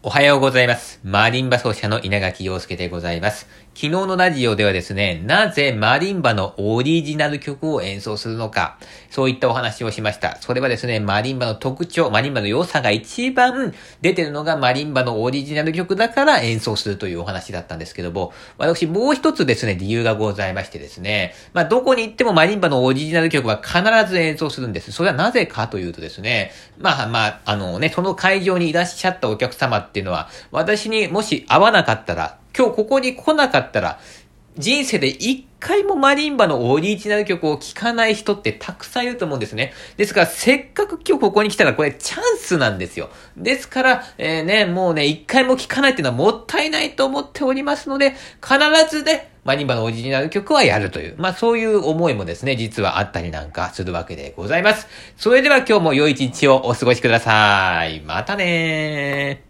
おはようございます。マリンバ奏者の稲垣陽介でございます。昨日のラジオではですね、なぜマリンバのオリジナル曲を演奏するのか、そういったお話をしました。それはですね、マリンバの特徴、マリンバの良さが一番出てるのがマリンバのオリジナル曲だから演奏するというお話だったんですけども、私もう一つですね、理由がございましてですね、まあ、どこに行ってもマリンバのオリジナル曲は必ず演奏するんです。それはなぜかというとですね、まあまあ、あのね、その会場にいらっしゃったお客様っていうのは、私にもし会わなかったら、今日ここに来なかったら、人生で一回もマリンバのオリジナル曲を聴かない人ってたくさんいると思うんですね。ですから、せっかく今日ここに来たらこれチャンスなんですよ。ですから、えー、ね、もうね、一回も聴かないっていうのはもったいないと思っておりますので、必ずね、マリンバのオリジナル曲はやるという、まあそういう思いもですね、実はあったりなんかするわけでございます。それでは今日も良い一日をお過ごしください。またねー。